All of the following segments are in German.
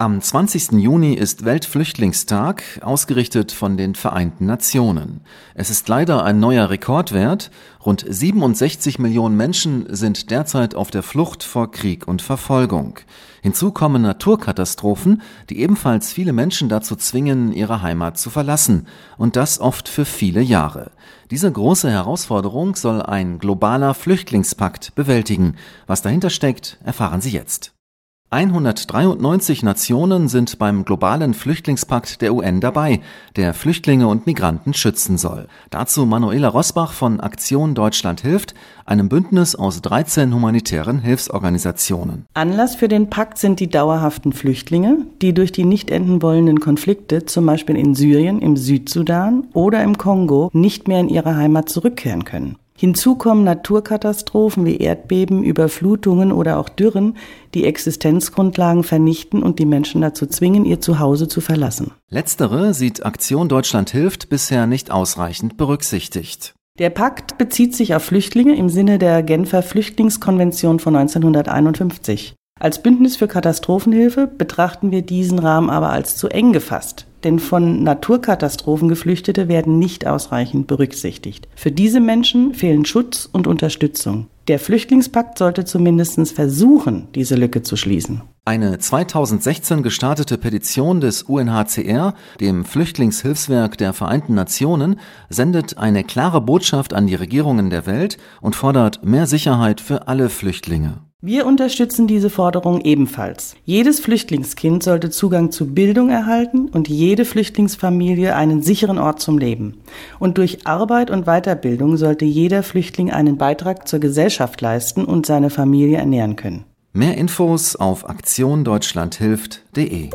Am 20. Juni ist Weltflüchtlingstag, ausgerichtet von den Vereinten Nationen. Es ist leider ein neuer Rekordwert. Rund 67 Millionen Menschen sind derzeit auf der Flucht vor Krieg und Verfolgung. Hinzu kommen Naturkatastrophen, die ebenfalls viele Menschen dazu zwingen, ihre Heimat zu verlassen. Und das oft für viele Jahre. Diese große Herausforderung soll ein globaler Flüchtlingspakt bewältigen. Was dahinter steckt, erfahren Sie jetzt. 193 Nationen sind beim globalen Flüchtlingspakt der UN dabei, der Flüchtlinge und Migranten schützen soll. Dazu Manuela Rosbach von Aktion Deutschland hilft, einem Bündnis aus 13 humanitären Hilfsorganisationen. Anlass für den Pakt sind die dauerhaften Flüchtlinge, die durch die nicht enden wollenden Konflikte, zum Beispiel in Syrien, im Südsudan oder im Kongo, nicht mehr in ihre Heimat zurückkehren können. Hinzu kommen Naturkatastrophen wie Erdbeben, Überflutungen oder auch Dürren, die Existenzgrundlagen vernichten und die Menschen dazu zwingen, ihr Zuhause zu verlassen. Letztere sieht Aktion Deutschland hilft bisher nicht ausreichend berücksichtigt. Der Pakt bezieht sich auf Flüchtlinge im Sinne der Genfer Flüchtlingskonvention von 1951. Als Bündnis für Katastrophenhilfe betrachten wir diesen Rahmen aber als zu eng gefasst denn von Naturkatastrophen Geflüchtete werden nicht ausreichend berücksichtigt. Für diese Menschen fehlen Schutz und Unterstützung. Der Flüchtlingspakt sollte zumindest versuchen, diese Lücke zu schließen. Eine 2016 gestartete Petition des UNHCR, dem Flüchtlingshilfswerk der Vereinten Nationen, sendet eine klare Botschaft an die Regierungen der Welt und fordert mehr Sicherheit für alle Flüchtlinge. Wir unterstützen diese Forderung ebenfalls. Jedes Flüchtlingskind sollte Zugang zu Bildung erhalten und jede Flüchtlingsfamilie einen sicheren Ort zum Leben. Und durch Arbeit und Weiterbildung sollte jeder Flüchtling einen Beitrag zur Gesellschaft leisten und seine Familie ernähren können. Mehr Infos auf aktiondeutschlandhilft.de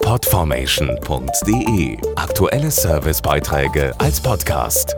Podformation.de Aktuelle Servicebeiträge als Podcast.